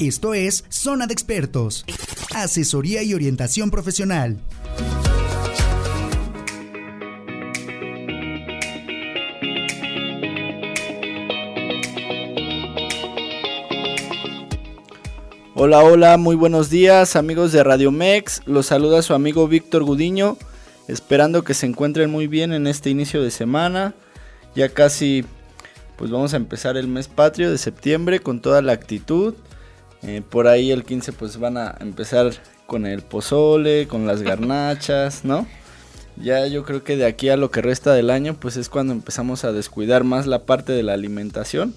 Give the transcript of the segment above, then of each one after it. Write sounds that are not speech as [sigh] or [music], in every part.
Esto es Zona de Expertos. Asesoría y orientación profesional. Hola, hola, muy buenos días amigos de Radio Mex. Los saluda su amigo Víctor Gudiño, esperando que se encuentren muy bien en este inicio de semana. Ya casi, pues vamos a empezar el mes patrio de septiembre con toda la actitud. Eh, por ahí el 15 pues van a empezar con el pozole, con las garnachas, ¿no? Ya yo creo que de aquí a lo que resta del año pues es cuando empezamos a descuidar más la parte de la alimentación.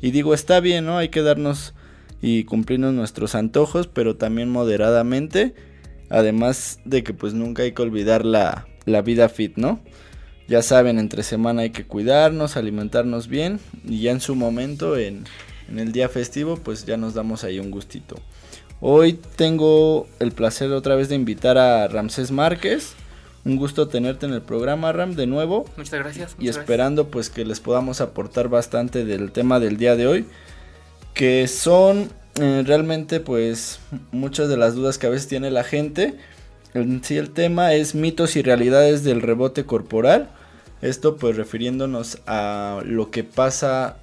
Y digo, está bien, ¿no? Hay que darnos y cumplirnos nuestros antojos, pero también moderadamente. Además de que pues nunca hay que olvidar la, la vida fit, ¿no? Ya saben, entre semana hay que cuidarnos, alimentarnos bien y ya en su momento, en, en el día festivo, pues ya nos damos ahí un gustito. Hoy tengo el placer otra vez de invitar a Ramsés Márquez. Un gusto tenerte en el programa, Ram, de nuevo. Muchas gracias. y esperando pues que les podamos aportar bastante del tema del día de hoy que son eh, realmente pues muchas de las dudas que a veces tiene la gente. En sí el tema es mitos y realidades del rebote corporal. Esto pues refiriéndonos a lo que pasa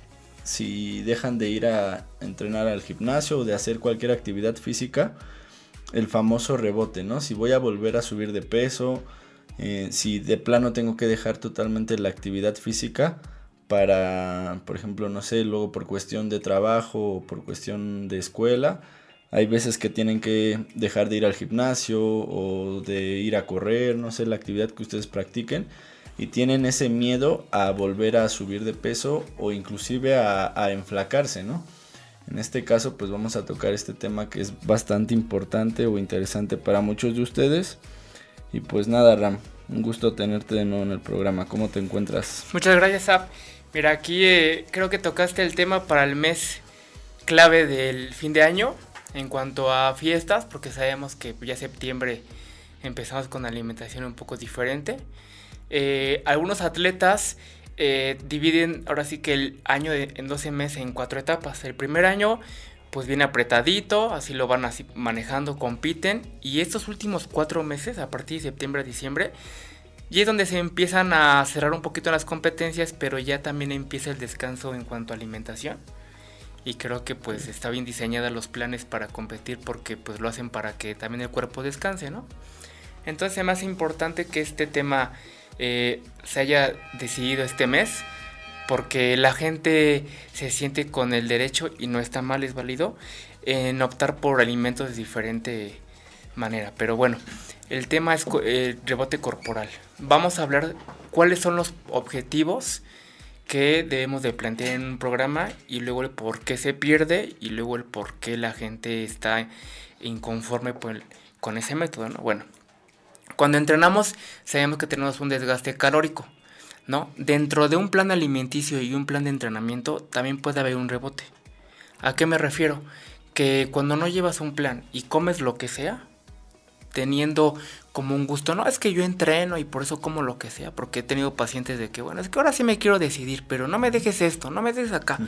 si dejan de ir a entrenar al gimnasio o de hacer cualquier actividad física. El famoso rebote, ¿no? Si voy a volver a subir de peso, eh, si de plano tengo que dejar totalmente la actividad física para, por ejemplo, no sé, luego por cuestión de trabajo o por cuestión de escuela, hay veces que tienen que dejar de ir al gimnasio o de ir a correr, no sé, la actividad que ustedes practiquen y tienen ese miedo a volver a subir de peso o inclusive a, a enflacarse, ¿no? En este caso, pues vamos a tocar este tema que es bastante importante o interesante para muchos de ustedes. Y pues nada, Ram, un gusto tenerte de nuevo en el programa. ¿Cómo te encuentras? Muchas gracias, Zap. Mira, aquí eh, creo que tocaste el tema para el mes clave del fin de año en cuanto a fiestas, porque sabemos que ya septiembre empezamos con alimentación un poco diferente. Eh, algunos atletas eh, dividen ahora sí que el año en 12 meses en cuatro etapas. El primer año pues viene apretadito, así lo van así manejando, compiten y estos últimos cuatro meses, a partir de septiembre a diciembre, y es donde se empiezan a cerrar un poquito las competencias, pero ya también empieza el descanso en cuanto a alimentación. Y creo que pues está bien diseñada los planes para competir porque pues lo hacen para que también el cuerpo descanse, ¿no? Entonces es más importante que este tema eh, se haya decidido este mes porque la gente se siente con el derecho y no está mal, es válido, en optar por alimentos de diferente manera. Pero bueno, el tema es el rebote corporal. Vamos a hablar cuáles son los objetivos que debemos de plantear en un programa y luego el por qué se pierde y luego el por qué la gente está inconforme con ese método, ¿no? Bueno, cuando entrenamos sabemos que tenemos un desgaste calórico, ¿no? Dentro de un plan alimenticio y un plan de entrenamiento también puede haber un rebote. ¿A qué me refiero? Que cuando no llevas un plan y comes lo que sea, teniendo como un gusto. No, es que yo entreno y por eso como lo que sea, porque he tenido pacientes de que, bueno, es que ahora sí me quiero decidir, pero no me dejes esto, no me dejes acá.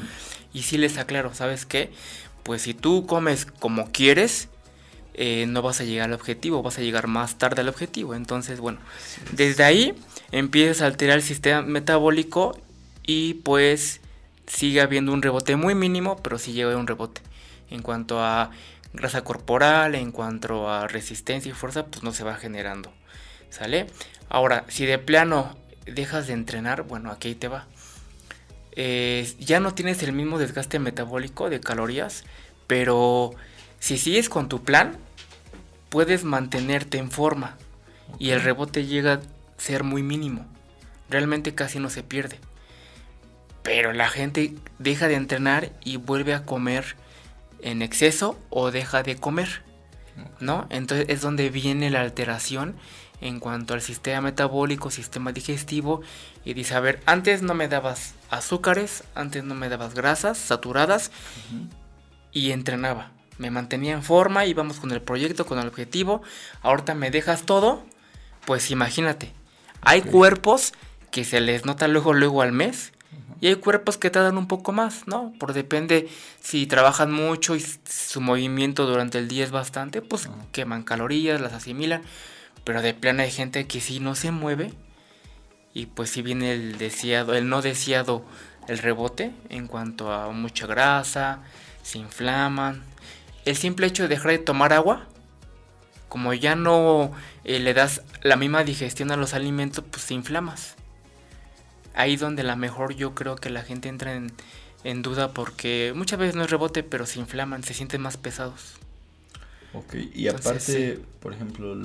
Y sí les aclaro, ¿sabes qué? Pues si tú comes como quieres, eh, no vas a llegar al objetivo, vas a llegar más tarde al objetivo. Entonces, bueno, desde ahí empiezas a alterar el sistema metabólico y pues sigue habiendo un rebote muy mínimo, pero sí llega un rebote. En cuanto a grasa corporal, en cuanto a resistencia y fuerza, pues no se va generando. ¿Sale? Ahora, si de plano dejas de entrenar, bueno, aquí te va. Ya no tienes el mismo desgaste metabólico de calorías, pero si sigues con tu plan, puedes mantenerte en forma y el rebote llega a ser muy mínimo. Realmente casi no se pierde. Pero la gente deja de entrenar y vuelve a comer en exceso o deja de comer, ¿no? Entonces es donde viene la alteración en cuanto al sistema metabólico, sistema digestivo y dice, a ver, antes no me dabas azúcares, antes no me dabas grasas saturadas y entrenaba. Me mantenía en forma, íbamos con el proyecto, con el objetivo. Ahorita me dejas todo, pues imagínate. Hay cuerpos que se les nota luego luego al mes Y hay cuerpos que tardan un poco más, ¿no? Por depende si trabajan mucho y su movimiento durante el día es bastante, pues queman calorías, las asimilan. Pero de plano hay gente que si no se mueve y pues si viene el deseado, el no deseado, el rebote en cuanto a mucha grasa, se inflaman. El simple hecho de dejar de tomar agua, como ya no eh, le das la misma digestión a los alimentos, pues te inflamas ahí donde la mejor yo creo que la gente entra en, duda porque muchas veces no es rebote, pero se inflaman, se sienten más pesados. Ok, y aparte, por ejemplo,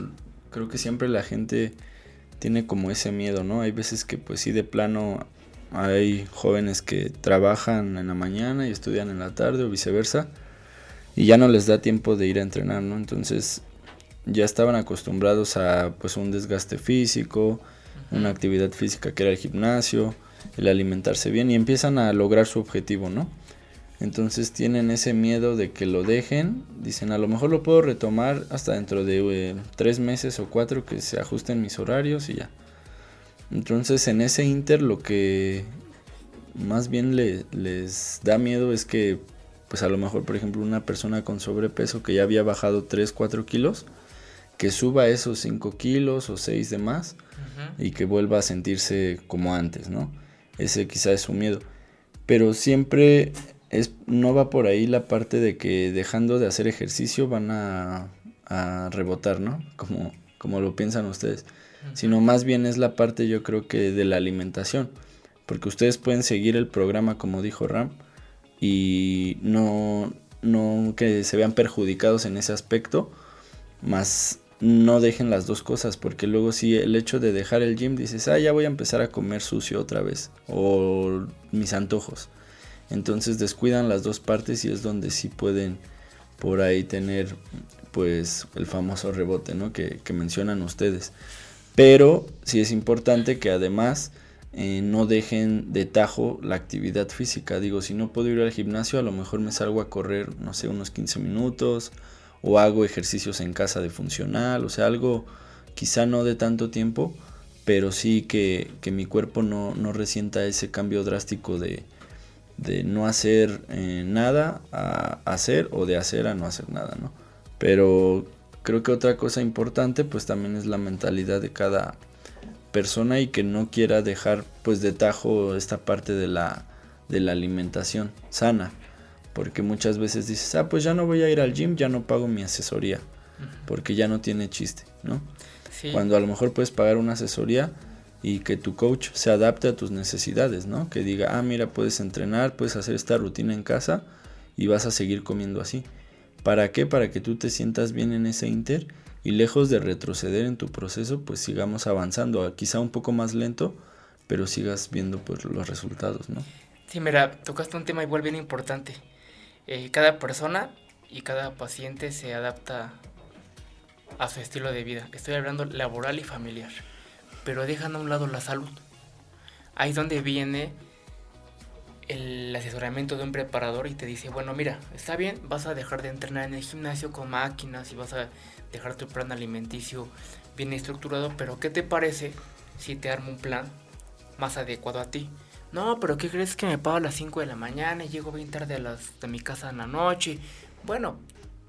creo que siempre la gente tiene como ese miedo, ¿no? Hay veces que pues sí de plano hay jóvenes que trabajan en la mañana y estudian en la tarde o viceversa y ya no les da tiempo de ir a entrenar, ¿no? Entonces ya estaban acostumbrados a pues un desgaste físico, una actividad física que era el gimnasio, el alimentarse bien y empiezan a lograr su objetivo, ¿no? Entonces tienen ese miedo de que lo dejen, dicen a lo mejor lo puedo retomar hasta dentro de eh, tres meses o cuatro que se ajusten mis horarios y ya. Entonces en ese inter lo que más bien les da miedo es que pues a lo mejor por ejemplo una persona con sobrepeso que ya había bajado 3, 4 kilos, que suba esos 5 kilos o 6 de más y que vuelva a sentirse como antes, ¿no? Ese quizá es su miedo. Pero siempre es, no va por ahí la parte de que dejando de hacer ejercicio van a, rebotar, ¿no? Como, como lo piensan ustedes. Sino más bien es la parte yo creo que de la alimentación. Porque ustedes pueden seguir el programa como dijo Ram y no, no que se vean perjudicados en ese aspecto. Más no dejen las dos cosas, porque luego si el hecho de dejar el gym dices, ah, ya voy a empezar a comer sucio otra vez, o mis antojos. Entonces descuidan las dos partes y es donde sí pueden por ahí tener pues el famoso rebote, ¿no? Que, mencionan ustedes. Pero sí es importante que además eh, no dejen de tajo la actividad física. Digo, si no puedo ir al gimnasio, a lo mejor me salgo a correr, no sé, unos 15 minutos o hago ejercicios en casa de funcional, o sea, algo quizá no de tanto tiempo, pero sí que, mi cuerpo no, no, resienta ese cambio drástico de, no hacer eh, nada a hacer o de hacer a no hacer nada, ¿no? Pero creo que otra cosa importante pues también es la mentalidad de cada persona y que no quiera dejar pues de tajo esta parte de la, de la alimentación sana porque muchas veces dices, ah, pues ya no voy a ir al gym, ya no pago mi asesoría, porque ya no tiene chiste, ¿no? Cuando a lo mejor puedes pagar una asesoría y que tu coach se adapte a tus necesidades, ¿no? Que diga, ah, mira, puedes entrenar, puedes hacer esta rutina en casa y vas a seguir comiendo así. ¿Para qué? Para que tú te sientas bien en ese inter y lejos de retroceder en tu proceso, pues sigamos avanzando, quizá un poco más lento, pero sigas viendo pues los resultados, ¿no? Sí, mira, tocaste un tema igual bien importante. Eh, cada persona y cada paciente se adapta a su estilo de vida. Estoy hablando laboral y familiar. Pero dejan a un lado la salud. Ahí es donde viene el asesoramiento de un preparador y te dice, bueno, mira, está bien, vas a dejar de entrenar en el gimnasio con máquinas y vas a dejar tu plan alimenticio bien estructurado, pero ¿qué te parece si te armo un plan más adecuado a ti? No, pero ¿qué crees que me pago a las 5 de la mañana y llego bien tarde a las, de mi casa en la noche? Bueno,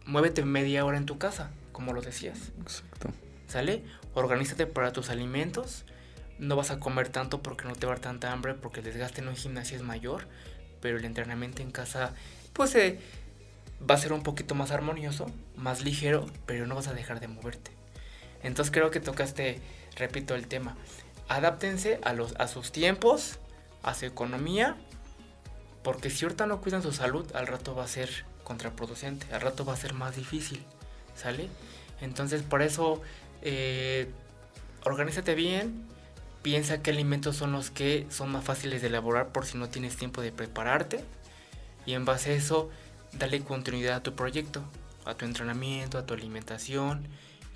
muévete media hora en tu casa, como lo decías. Exacto. ¿Sale? Organízate para tus alimentos. No vas a comer tanto porque no te va a dar tanta hambre, porque el desgaste en un gimnasio es mayor. Pero el entrenamiento en casa, pues eh, va a ser un poquito más armonioso, más ligero, pero no vas a dejar de moverte. Entonces creo que tocaste, repito el tema. Adáptense a, los, a sus tiempos hace economía, porque si ahorita no cuidan su salud, al rato va a ser contraproducente, al rato va a ser más difícil, ¿sale? Entonces por eso, eh, organízate bien, piensa qué alimentos son los que son más fáciles de elaborar por si no tienes tiempo de prepararte, y en base a eso, dale continuidad a tu proyecto, a tu entrenamiento, a tu alimentación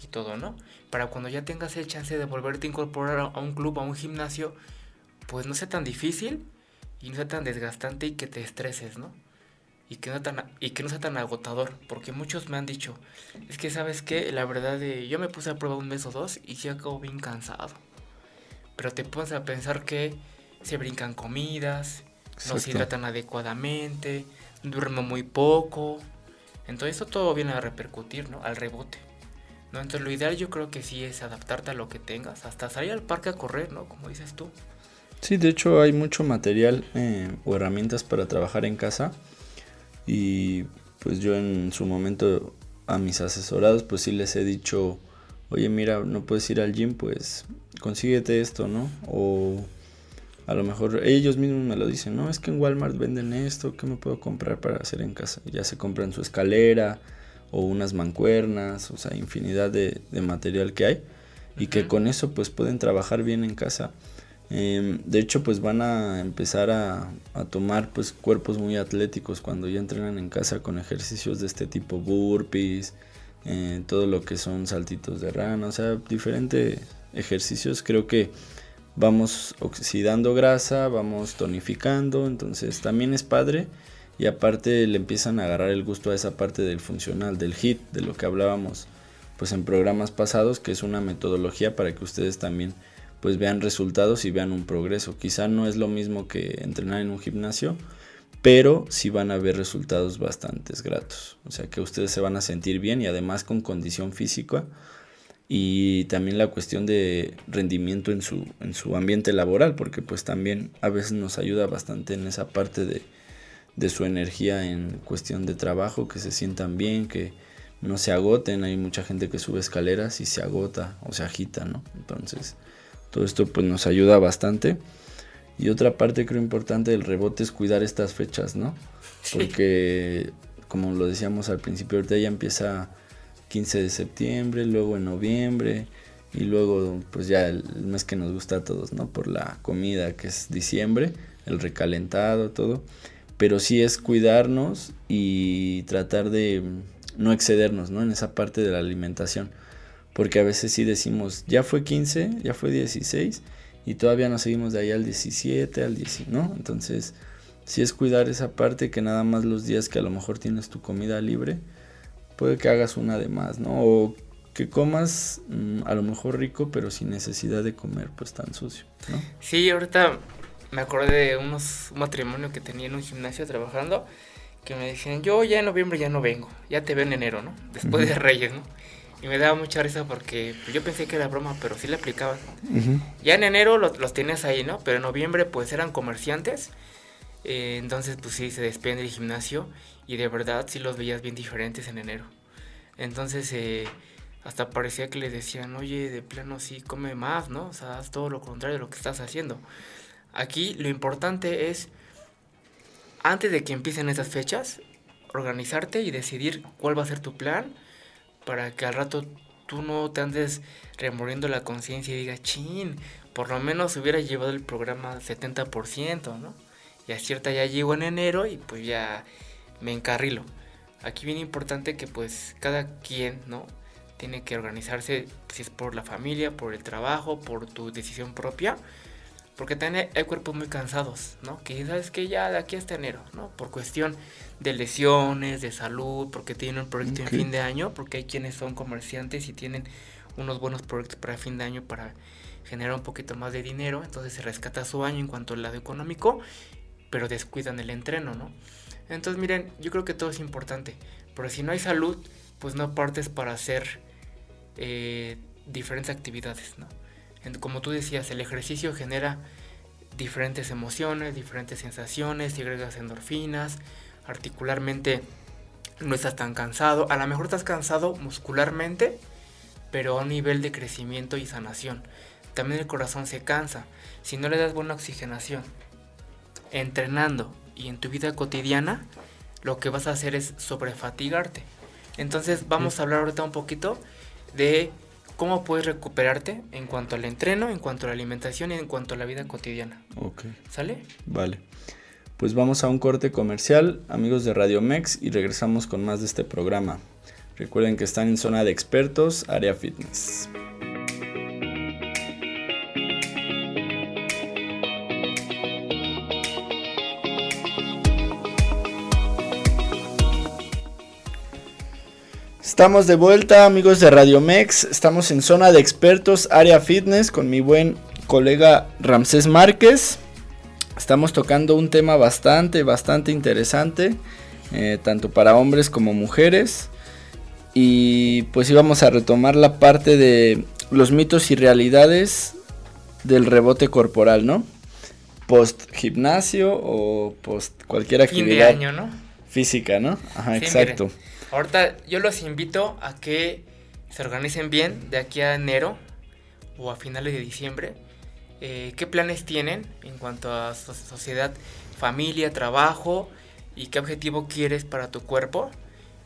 y todo, ¿no? Para cuando ya tengas el chance de volverte a incorporar a un club, a un gimnasio, pues no sea tan difícil y no sea tan desgastante y que te estreses, ¿no? Y que no, tan, y que no sea tan agotador, porque muchos me han dicho, es que sabes que la verdad de, yo me puse a prueba un mes o dos y ya acabo bien cansado. Pero te pones a pensar que se brincan comidas, no se hidratan adecuadamente, duermen muy poco. Entonces eso todo viene a repercutir, ¿no? Al rebote. ¿no? Entonces lo ideal yo creo que sí es adaptarte a lo que tengas, hasta salir al parque a correr, ¿no? Como dices tú. Sí, de hecho hay mucho material eh, o herramientas para trabajar en casa y pues yo en su momento a mis asesorados pues sí les he dicho, oye mira, no puedes ir al gym, pues consíguete esto, ¿no? O a lo mejor ellos mismos me lo dicen, no, es que en Walmart venden esto, ¿qué me puedo comprar para hacer en casa? Ya se compran su escalera o unas mancuernas, o sea, infinidad de, material que hay y que con eso pues pueden trabajar bien en casa. Em, de hecho pues van a empezar a, tomar pues cuerpos muy atléticos cuando ya entrenan en casa con ejercicios de este tipo, burpees, eh, todo lo que son saltitos de rana, o sea, diferentes ejercicios creo que vamos oxidando grasa, vamos tonificando, entonces también es padre y aparte le empiezan a agarrar el gusto a esa parte del funcional, del HIT, de lo que hablábamos pues en programas pasados, que es una metodología para que ustedes también pues vean resultados y vean un progreso. Quizá no es lo mismo que entrenar en un gimnasio, pero sí van a ver resultados bastante gratos. O sea que ustedes se van a sentir bien y además con condición física y también la cuestión de rendimiento en su, en su ambiente laboral, porque pues también a veces nos ayuda bastante en esa parte de, de su energía en cuestión de trabajo, que se sientan bien, que no se agoten, hay mucha gente que sube escaleras y se agota o se agita, ¿no? Entonces, todo esto pues nos ayuda bastante. Y otra parte creo importante del rebote es cuidar estas fechas, ¿no? Porque como lo decíamos al principio, ahorita ya empieza 15 de septiembre, luego en noviembre y luego pues ya el mes que nos gusta a todos, ¿no? Por la comida que es diciembre, el recalentado, todo. Pero sí es cuidarnos y tratar de no excedernos, ¿no? En esa parte de la alimentación. Porque a veces sí decimos, ya fue 15, ya fue 16 y todavía nos seguimos de ahí al 17, al 19, ¿no? Entonces, sí es cuidar esa parte que nada más los días que a lo mejor tienes tu comida libre, puede que hagas una de más, ¿no? O que comas mm, a lo mejor rico, pero sin necesidad de comer pues tan sucio, ¿no? Sí, ahorita me acordé de unos, un matrimonio que tenía en un gimnasio trabajando, que me decían, yo ya en noviembre ya no vengo, ya te veo en enero, ¿no? Después de Reyes, ¿no? Y me daba mucha risa porque yo pensé que era broma, pero sí le aplicaban. Ya en enero los, los tienes ahí, ¿no? Pero en noviembre pues eran comerciantes. Eh, entonces pues sí, se despiden del gimnasio y de verdad sí los veías bien diferentes en enero. Entonces eh, hasta parecía que les decían, oye, de plano sí, come más, ¿no? O sea, haz todo lo contrario de lo que estás haciendo. Aquí lo importante es, antes de que empiecen esas fechas, organizarte y decidir cuál va a ser tu plan para que al rato tú no te andes remoriendo la conciencia y digas, chin, por lo menos hubiera llevado el programa 70%, ¿no? Y a cierta ya llego en enero y pues ya me encarrilo. Aquí viene importante que pues cada quien, ¿no? Tiene que organizarse si es por la familia, por el trabajo, por tu decisión propia. Porque también hay cuerpos muy cansados, ¿no? Que sabes que ya de aquí hasta enero, ¿no? Por cuestión de lesiones, de salud, porque tienen un proyecto en fin de año, porque hay quienes son comerciantes y tienen unos buenos proyectos para fin de año para generar un poquito más de dinero, entonces se rescata su año en cuanto al lado económico, pero descuidan el entreno, ¿no? Entonces, miren, yo creo que todo es importante. Pero si no hay salud, pues no partes para hacer eh, diferentes actividades, ¿no? Como tú decías, el ejercicio genera diferentes emociones, diferentes sensaciones, segregas endorfinas, articularmente no estás tan cansado. A lo mejor estás cansado muscularmente, pero a un nivel de crecimiento y sanación. También el corazón se cansa. Si no le das buena oxigenación, entrenando y en tu vida cotidiana, lo que vas a hacer es sobrefatigarte. Entonces vamos a hablar ahorita un poquito de cómo puedes recuperarte en cuanto al entreno, en cuanto a la alimentación y en cuanto a la vida cotidiana. Ok. ¿Sale? Vale. Pues vamos a un corte comercial, amigos de Radio Mex, y regresamos con más de este programa. Recuerden que están en zona de expertos, área fitness. Estamos de vuelta amigos de Radio Mex, estamos en zona de expertos, área fitness con mi buen colega Ramsés Márquez. estamos tocando un tema bastante, bastante interesante, eh, tanto para hombres como mujeres. Y pues íbamos a retomar la parte de los mitos y realidades del rebote corporal, ¿no? Post gimnasio o post cualquier actividad fin de año, ¿no? Física, ¿no? Ajá, exacto. ahorita yo los invito a que se organicen bien de aquí a enero o a finales de diciembre. Eh, ¿Qué planes tienen en cuanto a sociedad, familia, trabajo y qué objetivo quieres para tu cuerpo?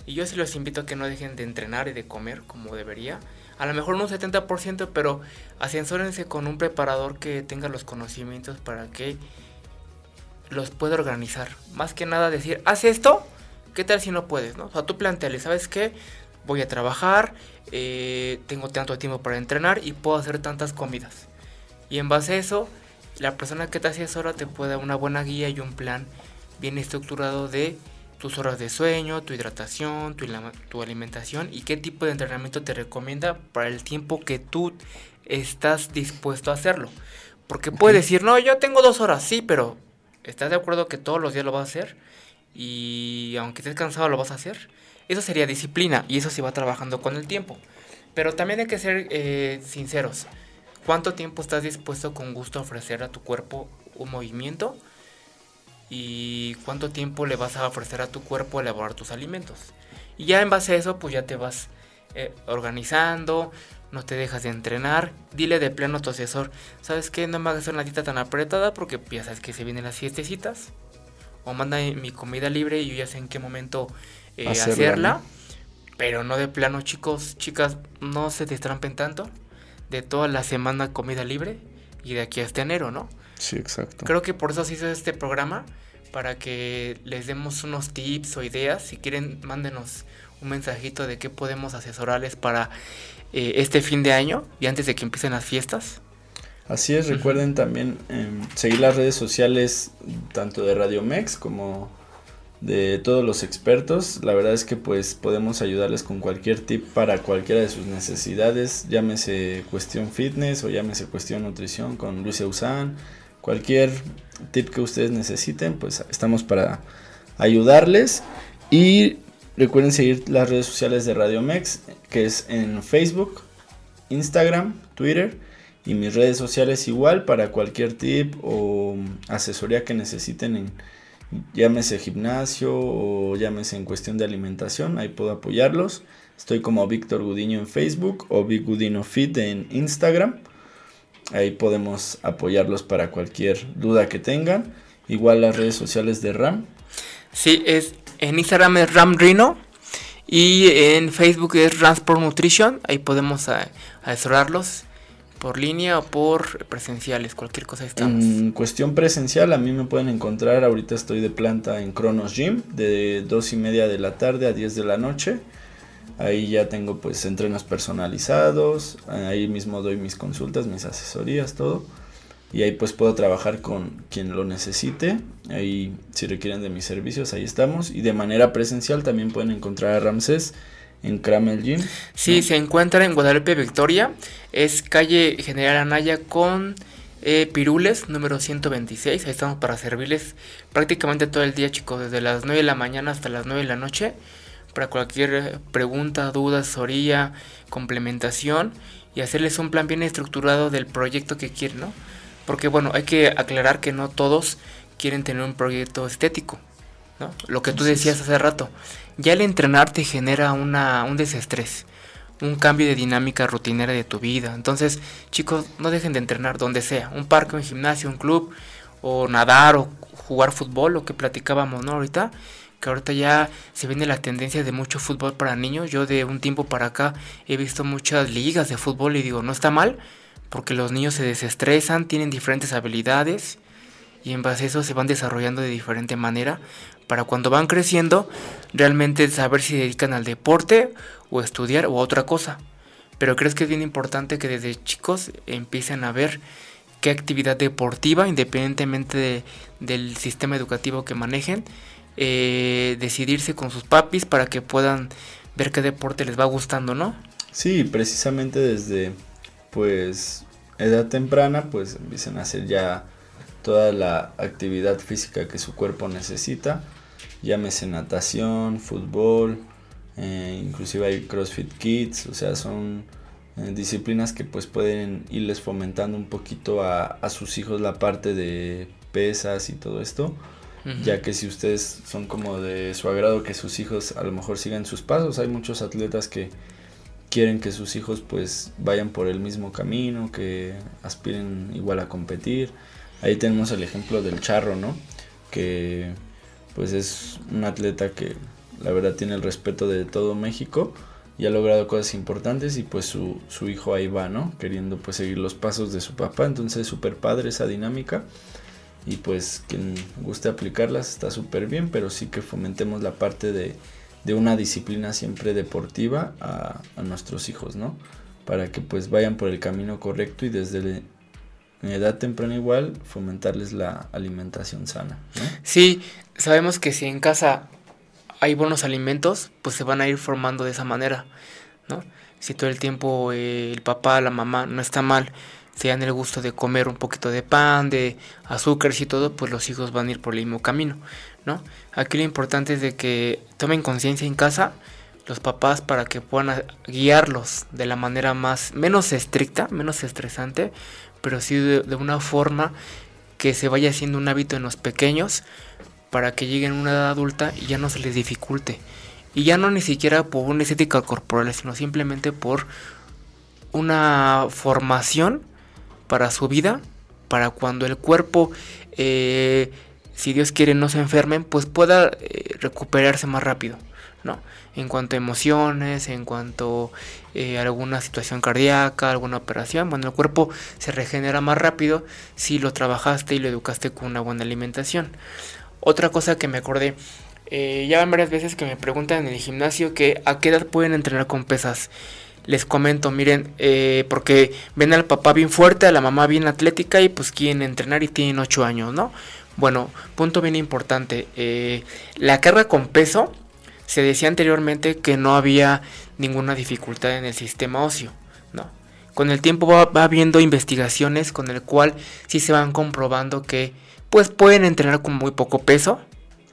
Y yo sí los invito a que no dejen de entrenar y de comer como debería. A lo mejor no un 70%, pero ascensórense con un preparador que tenga los conocimientos para que los pueda organizar. Más que nada decir, haz esto, ¿qué tal si no puedes? ¿no? O sea, tú planteale, ¿sabes qué? Voy a trabajar, eh, tengo tanto tiempo para entrenar y puedo hacer tantas comidas. Y en base a eso, la persona que te asesora te puede dar una buena guía y un plan bien estructurado de tus horas de sueño, tu hidratación, tu, alimentación y qué tipo de entrenamiento te recomienda para el tiempo que tú estás dispuesto a hacerlo. Porque puedes decir, no, yo tengo dos horas, sí, pero ¿estás de acuerdo que todos los días lo vas a hacer? Y aunque estés cansado, lo vas a hacer. Eso sería disciplina y eso se va trabajando con el tiempo. Pero también hay que ser eh, sinceros. ¿Cuánto tiempo estás dispuesto con gusto a ofrecer a tu cuerpo un movimiento? y cuánto tiempo le vas a ofrecer a tu cuerpo a elaborar tus alimentos. Y ya en base a eso, pues ya te vas eh, organizando, no te dejas de entrenar. Dile de pleno a tu asesor, ¿sabes qué? No me hagas una dieta tan apretada porque ya sabes que se vienen las fiestecitas. O manda mi comida libre y yo ya sé en qué momento eh, hacerla. Pero no de plano, chicos, chicas, no se destrampen tanto. De toda la semana comida libre y de aquí hasta enero, ¿no? Sí, exacto. Creo que por eso se hizo este programa, para que les demos unos tips o ideas. Si quieren, mándenos un mensajito de qué podemos asesorarles para eh, este fin de año y antes de que empiecen las fiestas. Así es, recuerden también em, seguir las redes sociales tanto de Radio Mex como de todos los expertos. La verdad es que pues podemos ayudarles con cualquier tip para cualquiera de sus necesidades, llámese cuestión fitness o llámese cuestión nutrición con Luis Eusán, cualquier tip que ustedes necesiten, pues estamos para ayudarles. Y recuerden seguir las redes sociales de Radio Mex, que es en Facebook, Instagram, Twitter y mis redes sociales igual para cualquier tip o asesoría que necesiten en llámese gimnasio o llámese en cuestión de alimentación, ahí puedo apoyarlos. Estoy como Víctor Gudiño en Facebook o Big Gudino Fit en Instagram. Ahí podemos apoyarlos para cualquier duda que tengan. Igual las redes sociales de RAM. Sí, es en Instagram es RAM Rino y en Facebook es Transport Nutrition. Ahí podemos asesorarlos por línea o por presenciales, cualquier cosa estamos. En cuestión presencial, a mí me pueden encontrar. Ahorita estoy de planta en Kronos Gym de 2 y media de la tarde a 10 de la noche. Ahí ya tengo pues entrenos personalizados, ahí mismo doy mis consultas, mis asesorías, todo. Y ahí pues puedo trabajar con quien lo necesite. Ahí si requieren de mis servicios, ahí estamos. Y de manera presencial también pueden encontrar a Ramsés en Cramel Gym. Sí, se encuentra en Guadalupe Victoria. Es calle General Anaya con eh, Pirules, número 126. Ahí estamos para servirles prácticamente todo el día, chicos, desde las 9 de la mañana hasta las 9 de la noche para cualquier pregunta, duda, asesoría, complementación y hacerles un plan bien estructurado del proyecto que quieren, ¿no? Porque bueno, hay que aclarar que no todos quieren tener un proyecto estético, ¿no? Lo que tú decías hace rato, ya el entrenar te genera una, un desestrés, un cambio de dinámica rutinera de tu vida. Entonces, chicos, no dejen de entrenar donde sea, un parque, un gimnasio, un club, o nadar, o jugar fútbol, lo que platicábamos, ¿no? Ahorita que ahorita ya se viene la tendencia de mucho fútbol para niños. Yo de un tiempo para acá he visto muchas ligas de fútbol y digo, no está mal, porque los niños se desestresan, tienen diferentes habilidades y en base a eso se van desarrollando de diferente manera para cuando van creciendo realmente saber si dedican al deporte o estudiar o a otra cosa. Pero crees que es bien importante que desde chicos empiecen a ver qué actividad deportiva, independientemente del sistema educativo que manejen, eh, decidirse con sus papis para que puedan ver qué deporte les va gustando, ¿no? Sí, precisamente desde pues edad temprana pues empiezan a hacer ya toda la actividad física que su cuerpo necesita, llámese natación, fútbol, eh, inclusive hay CrossFit Kids, o sea, son eh, disciplinas que pues pueden irles fomentando un poquito a, a, sus hijos la parte de pesas y todo esto, ya que si ustedes son como de su agrado que sus hijos a lo mejor sigan sus pasos, hay muchos atletas que quieren que sus hijos pues vayan por el mismo camino, que aspiren igual a competir. Ahí tenemos el ejemplo del Charro, ¿no? Que pues es un atleta que la verdad tiene el respeto de todo México y ha logrado cosas importantes y pues su, su hijo ahí va, ¿no? Queriendo pues seguir los pasos de su papá, entonces súper padre esa dinámica y pues quien guste aplicarlas está súper bien, pero sí que fomentemos la parte de, de una disciplina siempre deportiva a, nuestros hijos, ¿no? Para que pues vayan por el camino correcto y desde edad temprana igual fomentarles la alimentación sana. ¿no? Sí, sabemos que si en casa hay buenos alimentos, pues se van a ir formando de esa manera, ¿no? Si todo el tiempo eh, el papá, la mamá no está mal, se dan el gusto de comer un poquito de pan, de azúcar y todo, pues los hijos van a ir por el mismo camino, ¿no? Aquí lo importante es de que tomen conciencia en casa los papás para que puedan guiarlos de la manera más menos estricta, menos estresante, pero sí de, una forma que se vaya haciendo un hábito en los pequeños para que lleguen a una edad adulta y ya no se les dificulte. Y ya no ni siquiera por una estética corporal, sino simplemente por una formación para su vida, para cuando el cuerpo, eh, si Dios quiere, no se enfermen, pues pueda eh, recuperarse más rápido, ¿no? En cuanto a emociones, en cuanto eh, a alguna situación cardíaca, alguna operación, bueno, el cuerpo se regenera más rápido si lo trabajaste y lo educaste con una buena alimentación. Otra cosa que me acordé, eh, ya van varias veces que me preguntan en el gimnasio que a qué edad pueden entrenar con pesas. Les comento, miren, eh, porque ven al papá bien fuerte, a la mamá bien atlética y pues quieren entrenar y tienen 8 años, ¿no? Bueno, punto bien importante, eh, la carga con peso, se decía anteriormente que no había ninguna dificultad en el sistema óseo, ¿no? Con el tiempo va, va habiendo investigaciones con el cual sí se van comprobando que pues pueden entrenar con muy poco peso,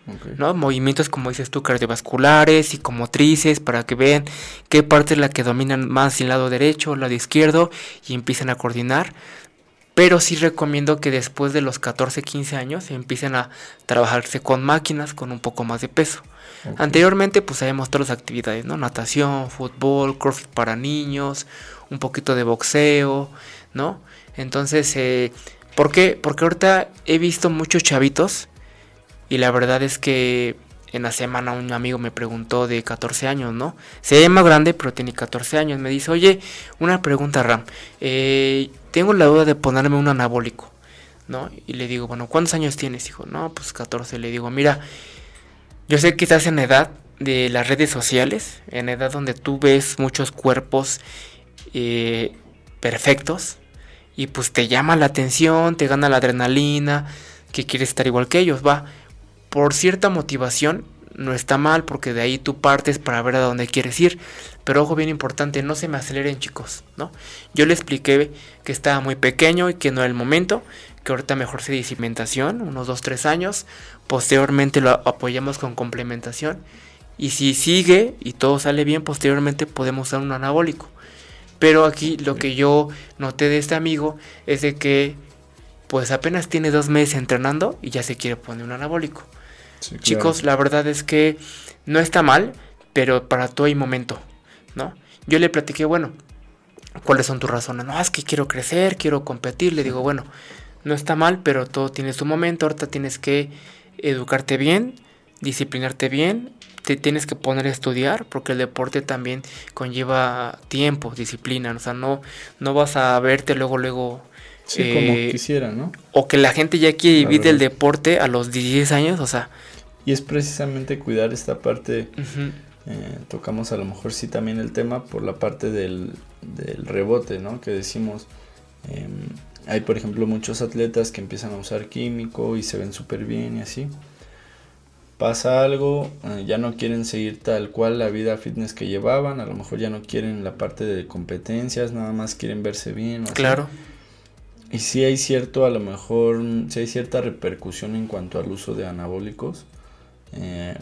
okay. ¿no? Movimientos como dices tú, cardiovasculares, psicomotrices, para que vean qué parte es la que dominan más el lado derecho o el lado izquierdo y empiecen a coordinar. Pero sí recomiendo que después de los 14, 15 años empiecen a trabajarse con máquinas con un poco más de peso. Okay. Anteriormente pues habíamos todas las actividades, ¿no? Natación, fútbol, crossfit para niños, un poquito de boxeo, ¿no? Entonces, eh, ¿Por qué? Porque ahorita he visto muchos chavitos y la verdad es que en la semana un amigo me preguntó de 14 años, ¿no? Se llama grande, pero tiene 14 años. Me dice, oye, una pregunta, Ram. Eh, tengo la duda de ponerme un anabólico, ¿no? Y le digo, bueno, ¿cuántos años tienes? Dijo, no, pues 14. Le digo, mira, yo sé que estás en edad de las redes sociales, en edad donde tú ves muchos cuerpos eh, perfectos, y pues te llama la atención, te gana la adrenalina, que quieres estar igual que ellos, va. Por cierta motivación no está mal porque de ahí tú partes para ver a dónde quieres ir. Pero ojo bien importante, no se me aceleren chicos, ¿no? Yo le expliqué que estaba muy pequeño y que no era el momento, que ahorita mejor se disciplimentación, unos 2-3 años, posteriormente lo apoyamos con complementación y si sigue y todo sale bien, posteriormente podemos dar un anabólico. Pero aquí lo que yo noté de este amigo es de que pues apenas tiene dos meses entrenando y ya se quiere poner un anabólico. Sí, claro. Chicos, la verdad es que no está mal, pero para todo hay momento, ¿no? Yo le platiqué, bueno, ¿cuáles son tus razones? No, es que quiero crecer, quiero competir. Le digo, bueno, no está mal, pero todo tiene su momento. Ahorita tienes que educarte bien, disciplinarte bien te tienes que poner a estudiar porque el deporte también conlleva tiempo, disciplina, o sea, no, no vas a verte luego, luego... Sí, eh, como quisiera, ¿no? O que la gente ya quiere vivir del deporte a los 16 años, o sea... Y es precisamente cuidar esta parte, uh -huh. Eh, tocamos a lo mejor sí también el tema por la parte del, del rebote, ¿no? Que decimos, eh, hay por ejemplo muchos atletas que empiezan a usar químico y se ven súper bien y así pasa algo, eh, ya no quieren seguir tal cual la vida fitness que llevaban, a lo mejor ya no quieren la parte de competencias, nada más quieren verse bien. O claro. y sí hay cierto, a lo mejor, sí hay cierta repercusión en cuanto al uso de anabólicos. Eh,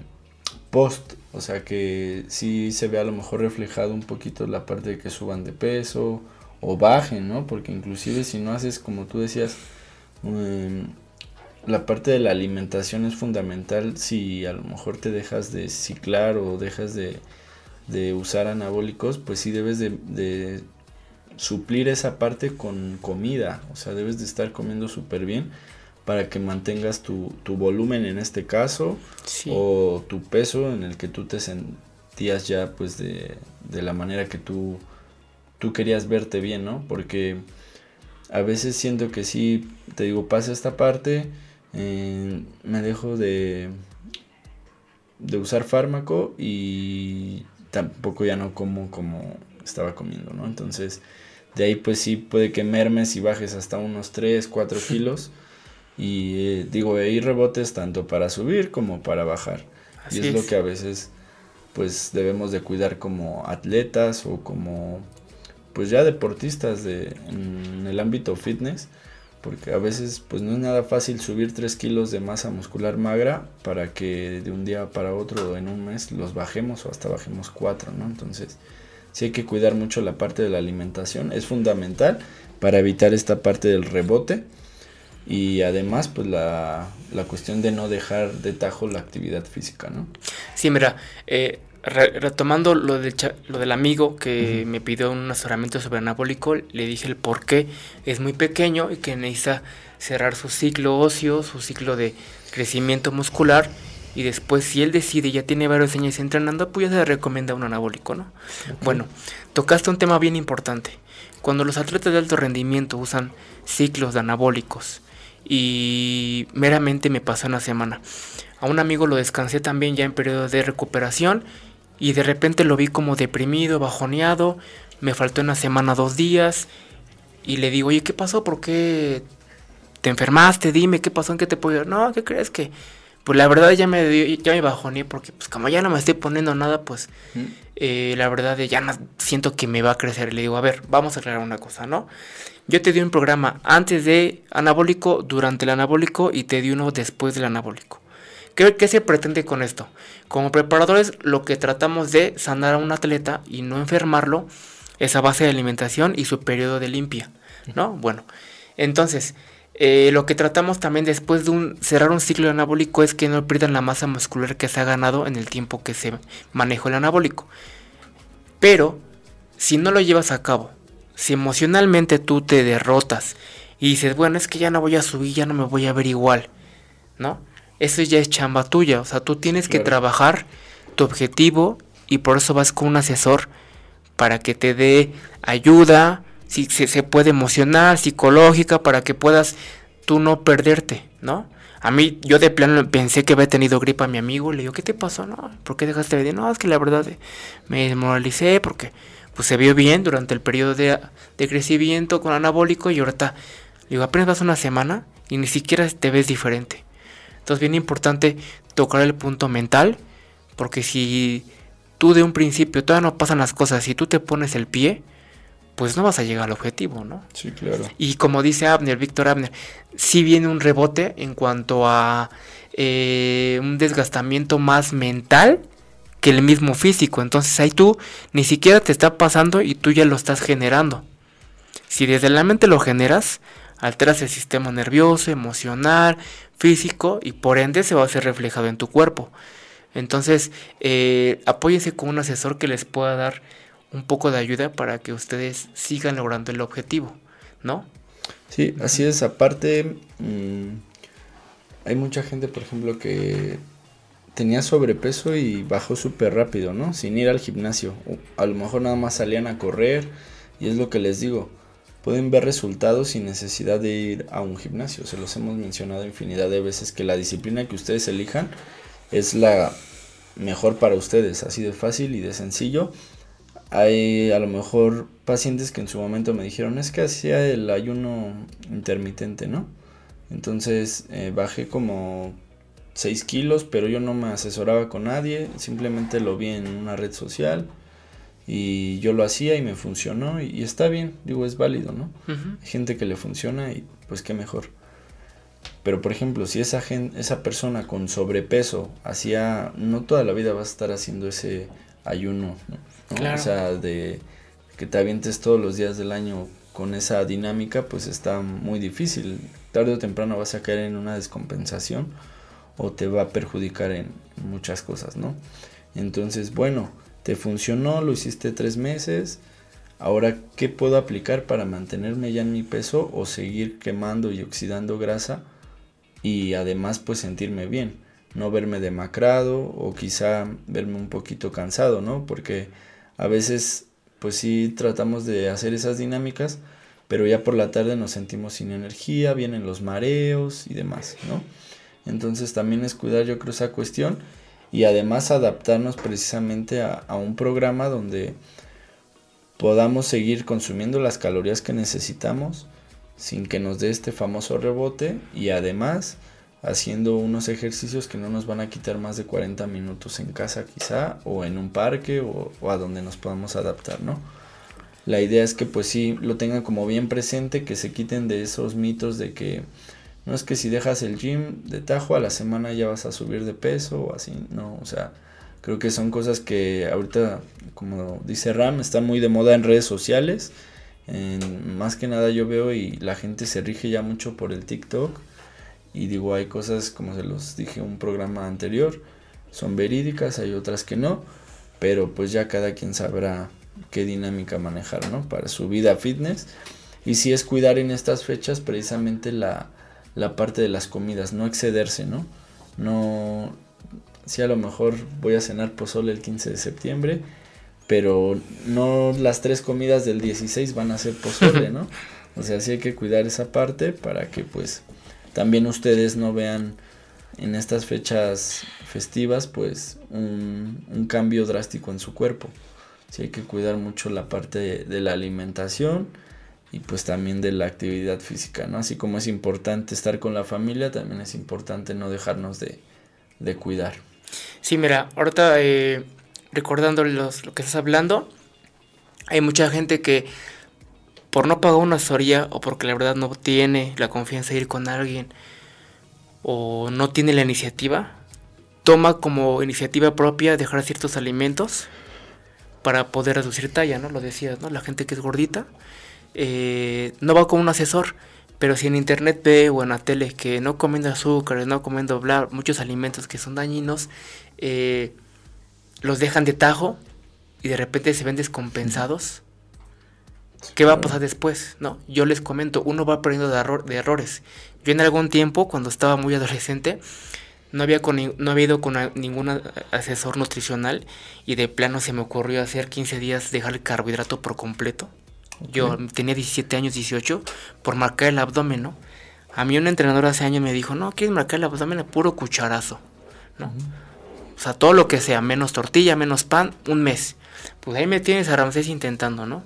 post, o sea que sí se ve a lo mejor reflejado un poquito la parte de que suban de peso o bajen, ¿no? Porque inclusive si no haces, como tú decías, em, la parte de la alimentación es fundamental si a lo mejor te dejas de ciclar o dejas de, de usar anabólicos, pues sí debes de suplir esa parte con comida, o sea, debes de estar comiendo súper bien para que mantengas tu, volumen en este caso o tu peso en el que tú te sentías ya pues de, la manera que tú, tú querías verte bien, ¿no? Porque a veces siento que sí, te digo, pasa esta parte, eh, me dejo de, de usar fármaco y tampoco ya no como como estaba comiendo, ¿no? Entonces, de ahí pues sí puede que mermes y bajes hasta unos 3, 4 [laughs] kilos. Y eh, digo, hay rebotes tanto para subir como para bajar. y es, lo que a veces pues debemos de cuidar como atletas o como pues ya deportistas de, en el ámbito fitness. Porque a veces pues no es nada fácil subir 3 kilos de masa muscular magra para que de un día para otro en un mes los bajemos o hasta bajemos 4, ¿no? Entonces sí hay que cuidar mucho la parte de la alimentación, es fundamental para evitar esta parte del rebote y además pues la, cuestión de no dejar de tajo la actividad física, ¿no? Sí, mira, eh, retomando lo, de lo del amigo que me pidió un asesoramiento sobre anabólico, le dije el por qué es muy pequeño y que necesita cerrar su ciclo óseo, su ciclo de crecimiento muscular y después si él decide ya tiene varios años entrenando, pues ya se le recomienda un anabólico, ¿no? Bueno, tocaste un tema bien importante. Cuando los atletas de alto rendimiento usan ciclos de anabólicos y meramente me pasó una semana. A un amigo lo descansé también ya en periodo de recuperación y de repente lo vi como deprimido, bajoneado, me faltó una semana, dos días y le digo, oye, ¿qué pasó? ¿Por qué te enfermaste? Dime, ¿qué pasó? ¿En qué te puedo? No, ¿qué crees que? pues la verdad ya me, ya me bajoné porque pues como ya no me estoy poniendo nada, pues eh, la verdad ya no siento que me va a crecer. Le digo, a ver, vamos a aclarar una cosa, ¿no? Yo te di un programa antes de anabólico, durante el anabólico y te di uno después del anabólico. ¿Qué, ¿Qué se pretende con esto? Como preparadores lo que tratamos de sanar a un atleta y no enfermarlo es a base de alimentación y su periodo de limpia, ¿no? Bueno, entonces eh, lo que tratamos también después de un, cerrar un ciclo anabólico es que no pierdan la masa muscular que se ha ganado en el tiempo que se manejó el anabólico. Pero, si no lo llevas a cabo, si emocionalmente tú te derrotas y dices, bueno, es que ya no voy a subir, ya no me voy a ver igual, ¿no? Eso ya es chamba tuya, o sea, tú tienes que trabajar tu objetivo y por eso vas con un asesor para que te dé ayuda, si se, puede emocionar, psicológica, para que puedas tú no perderte, ¿no? A mí, yo de plano pensé que había tenido gripa a mi amigo, le digo, ¿qué te pasó? No, ¿por qué dejaste de venir? No, es que la verdad eh, me desmoralicé porque pues se vio bien durante el periodo de, de crecimiento con anabólico y ahorita, digo, apenas vas una semana y ni siquiera te ves diferente. Entonces, bien importante tocar el punto mental, porque si tú de un principio todavía no pasan las cosas, si tú te pones el pie, pues no vas a llegar al objetivo, ¿no? Sí, claro. Y como dice Abner, Víctor Abner, sí viene un rebote en cuanto a eh, un desgastamiento más mental el mismo físico. Entonces ahí tú ni siquiera te está pasando y tú ya lo estás generando. Si desde la mente lo generas, alteras el sistema nervioso, emocional, físico y por ende se va a ser reflejado en tu cuerpo. Entonces, eh, apóyense con un asesor que les pueda dar un poco de ayuda para que ustedes sigan logrando el objetivo, ¿no? Sí, así es. Aparte, mm, hay mucha gente, por ejemplo, que tenía sobrepeso y bajó súper rápido, ¿no? Sin ir al gimnasio. A lo mejor nada más salían a correr y es lo que les digo. Pueden ver resultados sin necesidad de ir a un gimnasio. Se los hemos mencionado infinidad de veces que la disciplina que ustedes elijan es la mejor para ustedes. Así de fácil y de sencillo hay a lo mejor pacientes que en su momento me dijeron, es que hacía el ayuno intermitente, ¿no? Entonces eh, bajé como 6 kilos, pero yo no me asesoraba con nadie, simplemente lo vi en una red social Y yo lo hacía y me funcionó y, está bien, digo, es válido, ¿no? Hay gente que le funciona y pues qué mejor. Pero por ejemplo, si esa, gen- esa persona con sobrepeso hacía, no toda la vida vas a estar haciendo ese ayuno, ¿no? ¿no? Claro. O sea, de que te avientes todos los días del año con esa dinámica, pues está muy difícil. Tarde o temprano vas a caer en una descompensación o te va a perjudicar en muchas cosas, ¿no? Entonces, bueno, te funcionó, lo hiciste tres meses. Ahora, ¿qué puedo aplicar para mantenerme ya en mi peso o seguir quemando y oxidando grasa y además pues sentirme bien? No verme demacrado o quizá verme un poquito cansado, ¿no? Porque a veces pues sí tratamos de hacer esas dinámicas, pero ya por la tarde nos sentimos sin energía, vienen los mareos y demás, ¿no? Entonces también es cuidar yo creo esa cuestión y además adaptarnos precisamente a, un programa donde podamos seguir consumiendo las calorías que necesitamos sin que nos dé este famoso rebote y además haciendo unos ejercicios que no nos van a quitar más de 40 minutos en casa quizá o en un parque o, o a donde nos podamos adaptar, ¿no? La idea es que pues sí lo tengan como bien presente, que se quiten de esos mitos de que no es que si dejas el gym de tajo a la semana ya vas a subir de peso o así, no, o sea, creo que son cosas que ahorita, como dice Ram, están muy de moda en redes sociales. Más que nada yo veo y la gente se rige ya mucho por el TikTok. Y digo, hay cosas, como se los dije en un programa anterior, son verídicas, hay otras que no. Pero pues ya cada quien sabrá qué dinámica manejar, ¿no? Para su vida fitness. Y si es cuidar en estas fechas precisamente la, la parte de las comidas, no excederse, ¿no? No, si a lo mejor voy a cenar pozole el 15 de septiembre, pero no las tres comidas del 16 van a ser pozole, ¿no? [laughs] O sea, sí hay que cuidar esa parte para que pues también ustedes no vean en estas fechas festivas pues un, un cambio drástico en su cuerpo. Sí hay que cuidar mucho la parte de, de la alimentación y pues también de la actividad física, ¿no? Así como es importante estar con la familia, también es importante no dejarnos de, de cuidar. Sí, mira, ahorita eh, recordando los- lo que estás hablando, hay mucha gente que por no pagar una asesoría o porque la verdad no tiene la confianza de ir con alguien o no tiene la iniciativa, toma como iniciativa propia dejar ciertos alimentos para poder reducir talla, ¿no? Lo decías, ¿no? La gente que es gordita eh, no va con un asesor, pero si en internet ve o en la tele que no comiendo azúcar, no comiendo bla, muchos alimentos que son dañinos, eh, los dejan de tajo y de repente se ven descompensados. ¿Qué va a pasar después? No, yo les comento, uno va aprendiendo de, error- de errores. Yo en algún tiempo, cuando estaba muy adolescente, no había, con, no había ido con a- ningún asesor nutricional y de plano se me ocurrió hacer 15 días dejar el carbohidrato por completo. Yo tenía 17 años, 18, por marcar el abdomen, ¿no? A mí un entrenador hace años me dijo, no, quieres marcar el abdomen a puro cucharazo, ¿no? O sea, todo lo que sea, menos tortilla, menos pan, un mes. Pues ahí me tienes a Ramsés intentando, ¿no?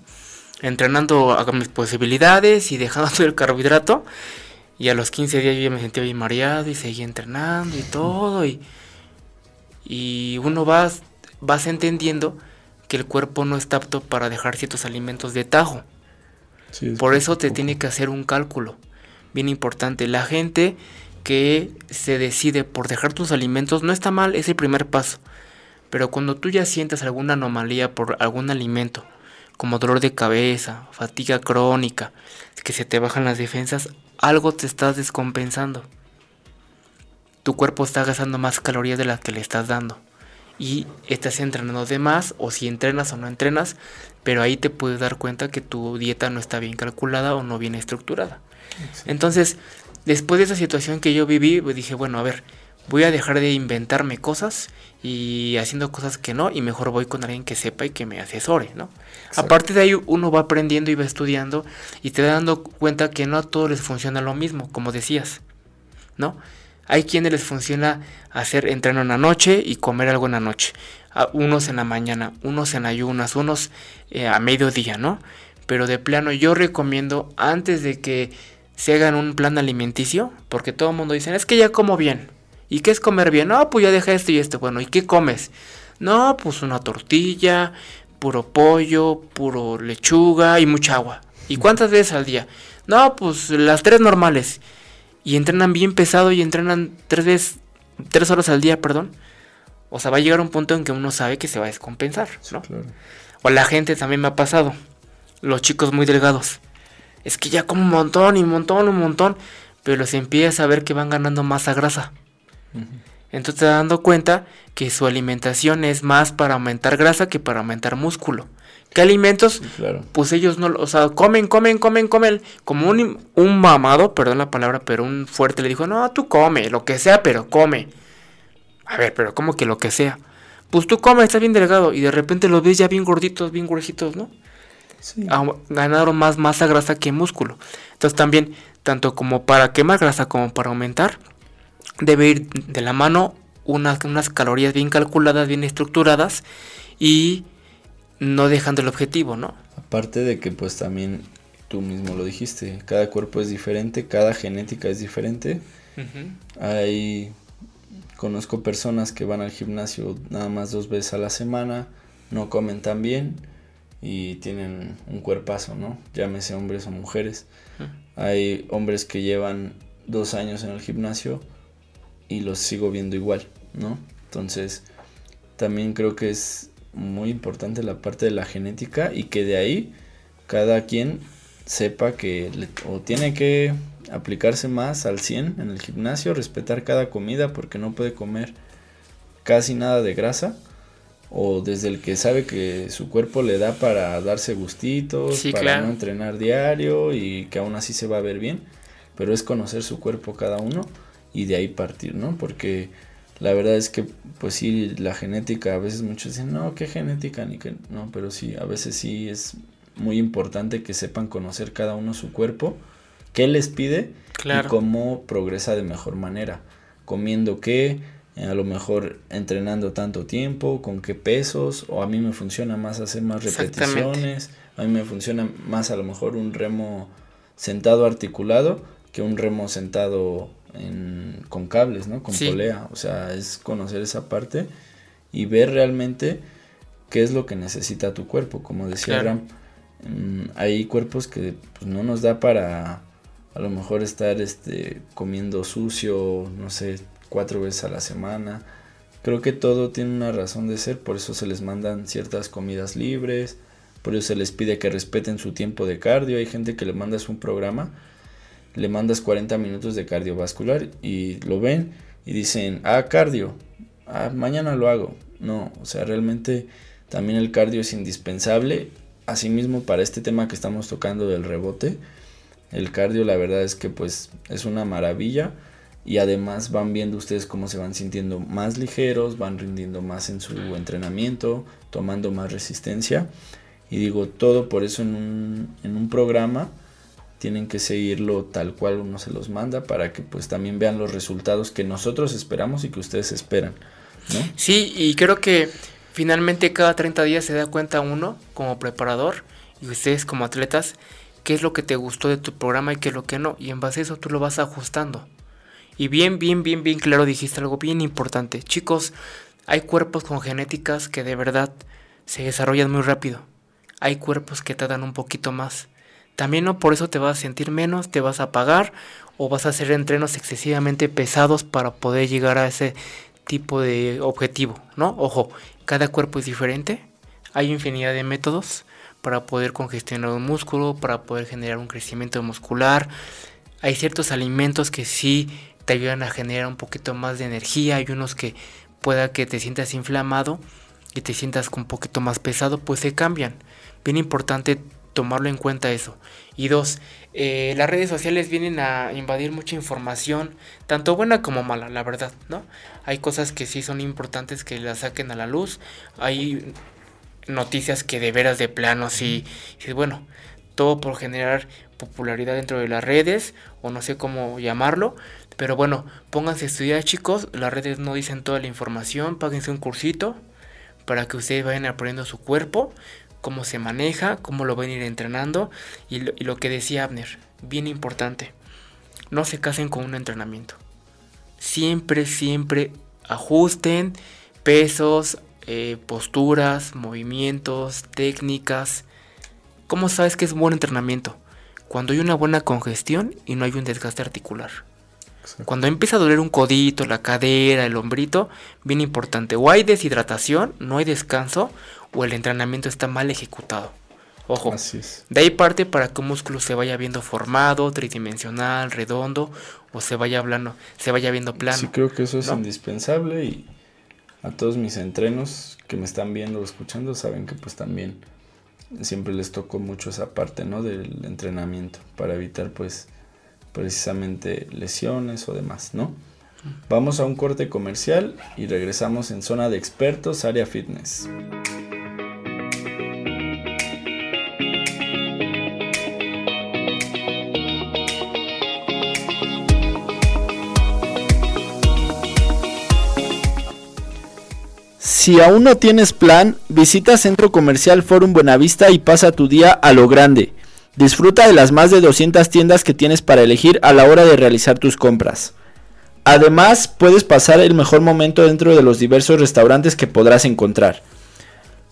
Entrenando a mis posibilidades y dejando [laughs] el carbohidrato. Y a los 15 días yo ya me sentía bien mareado y seguía entrenando y todo. Y, y uno vas, vas entendiendo que el cuerpo no está apto para dejar ciertos alimentos de tajo. Sí, es Por eso te poco. tiene que hacer un cálculo. Bien importante. La gente que se decide por dejar tus alimentos no está mal, es el primer paso. Pero cuando tú ya sientas alguna anomalía por algún alimento, como dolor de cabeza, fatiga crónica, que se te bajan las defensas, algo te estás descompensando. Tu cuerpo está gastando más calorías de las que le estás dando. Y estás entrenando de más, o si entrenas o no entrenas, pero ahí te puedes dar cuenta que tu dieta no está bien calculada o no bien estructurada. Entonces, después de esa situación que yo viví, pues dije, bueno, a ver, voy a dejar de inventarme cosas y haciendo cosas que no, y mejor voy con alguien que sepa y que me asesore, ¿no? Exacto. A partir de ahí uno va aprendiendo y va estudiando y te va dando cuenta que no a todos les funciona lo mismo, como decías, ¿no? Hay quienes les funciona hacer entreno en la noche y comer algo en la noche. A unos en la mañana, unos en ayunas, unos eh, a mediodía, ¿no? Pero de plano yo recomiendo antes de que se hagan un plan alimenticio, porque todo el mundo dice, es que ya como bien. ¿Y qué es comer bien? No, pues ya deja esto y esto. Bueno, ¿y qué comes? No, pues una tortilla, puro pollo, puro lechuga y mucha agua. ¿Y cuántas veces al día? No, pues las tres normales. Y entrenan bien pesado y entrenan tres veces, tres horas al día, perdón. O sea, va a llegar un punto en que uno sabe que se va a descompensar, ¿no? O la gente también me ha pasado. Los chicos muy delgados. Es que ya como un montón y un montón, un montón. Pero los empieza a ver que van ganando masa grasa. Entonces te dando cuenta que su alimentación es más para aumentar grasa que para aumentar músculo. ¿Qué alimentos? Pues ellos no, o sea, comen, comen, comen, comen. Como un, un mamado, perdón la palabra, pero un fuerte le dijo, no, tú come, lo que sea, pero come. A ver, pero ¿cómo que lo que sea? Pues tú comes, estás bien delgado y de repente los ves ya bien gorditos, bien gorditos, ¿no? Sí. Ah, ganaron más masa grasa que músculo. Entonces también, tanto como para quemar grasa como para aumentar, debe ir de la mano unas, unas calorías bien calculadas, bien estructuradas y no dejando el objetivo, ¿no? Aparte de que pues también tú mismo lo dijiste, cada cuerpo es diferente, cada genética es diferente. Hay conozco personas que van al gimnasio nada más dos veces a la semana, no comen tan bien y tienen un cuerpazo, ¿no? Llámese hombres o mujeres. Hay hombres que llevan dos años en el gimnasio y los sigo viendo igual, ¿no? Entonces, también creo que es muy importante la parte de la genética y que de ahí cada quien sepa que o tiene que aplicarse más al 100 en el gimnasio, respetar cada comida porque no puede comer casi nada de grasa o desde el que sabe que su cuerpo le da para darse gustitos, para no entrenar diario y que aún así se va a ver bien, pero es conocer su cuerpo cada uno y de ahí partir, ¿no? Porque la verdad es que, pues sí, la genética, a veces muchos dicen, no, ¿qué genética? Ni que, no, pero sí, a veces sí es muy importante que sepan conocer cada uno su cuerpo, qué les pide y cómo progresa de mejor manera, comiendo qué, eh, a lo mejor entrenando tanto tiempo, con qué pesos, o a mí me funciona más hacer más repeticiones, a mí me funciona más a lo mejor un remo sentado articulado que un remo sentado con cables, ¿no? Con polea. O sea, es conocer esa parte y ver realmente qué es lo que necesita tu cuerpo. Como decía Ram, mm, hay cuerpos que pues, no nos da para a lo mejor estar este, comiendo sucio, no sé, cuatro veces a la semana. Creo que todo tiene una razón de ser, por eso se les mandan ciertas comidas libres, por eso se les pide que respeten su tiempo de cardio. Hay gente que le mandas un programa le mandas 40 minutos de cardiovascular y lo ven y dicen, ah, cardio, ah, mañana lo hago. No, o sea, realmente también el cardio es indispensable. Asimismo, para este tema que estamos tocando del rebote, el cardio la verdad es que pues es una maravilla y además van viendo ustedes cómo se van sintiendo más ligeros, van rindiendo más en su entrenamiento, tomando más resistencia. Y digo, todo por eso en un, en un programa tienen que seguirlo tal cual uno se los manda para que pues también vean los resultados que nosotros esperamos y que ustedes esperan. Sí, y creo que finalmente cada 30 días se da cuenta uno como preparador y ustedes como atletas qué es lo que te gustó de tu programa y qué es lo que no. Y en base a eso tú lo vas ajustando. Y bien, bien, bien, bien claro dijiste algo bien importante. Chicos, hay cuerpos con genéticas que de verdad se desarrollan muy rápido. Hay cuerpos que te dan un poquito más. También no por eso te vas a sentir menos, te vas a pagar o vas a hacer entrenos excesivamente pesados para poder llegar a ese tipo de objetivo, ¿no? Ojo, cada cuerpo es diferente, hay infinidad de métodos para poder congestionar un músculo, para poder generar un crecimiento muscular. Hay ciertos alimentos que sí te ayudan a generar un poquito más de energía, hay unos que pueda que te sientas inflamado y te sientas un poquito más pesado, pues se cambian. Bien importante tomarlo en cuenta eso. Y dos, eh, las redes sociales vienen a invadir mucha información, tanto buena como mala, la verdad, ¿no? Hay cosas que sí son importantes que las saquen a la luz, hay noticias que de veras de plano sí, bueno, todo por generar popularidad dentro de las redes, o no sé cómo llamarlo, pero bueno, pónganse a estudiar chicos, las redes no dicen toda la información, páguense un cursito para que ustedes vayan aprendiendo su cuerpo, cómo se maneja, cómo lo van a ir entrenando y lo, que decía Abner, bien importante, no se casen con un entrenamiento. Siempre, siempre ajusten pesos, eh, posturas, movimientos, técnicas. ¿Cómo sabes que es buen entrenamiento? Cuando hay una buena congestión y no hay un desgaste articular. Cuando empieza a doler un codito, la cadera, el hombrito, bien importante, o hay deshidratación, no hay descanso, o el entrenamiento está mal ejecutado. Ojo, de ahí parte para que un músculo se vaya viendo formado, tridimensional, redondo, o se vaya hablando, se vaya viendo plano. Sí, creo que eso es indispensable y a todos mis entrenos que me están viendo o escuchando saben que pues también siempre les toco mucho esa parte, ¿no? Del entrenamiento para evitar pues precisamente lesiones o demás, ¿no? Vamos a un corte comercial y regresamos en zona de expertos, área fitness. Si aún no tienes plan, visita Centro Comercial Forum Buenavista y pasa tu día a lo grande. Disfruta de las más de 200 tiendas que tienes para elegir a la hora de realizar tus compras. Además, puedes pasar el mejor momento dentro de los diversos restaurantes que podrás encontrar.